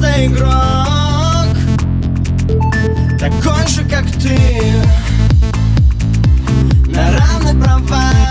просто игрок. Такой же, как ты. На равных правах.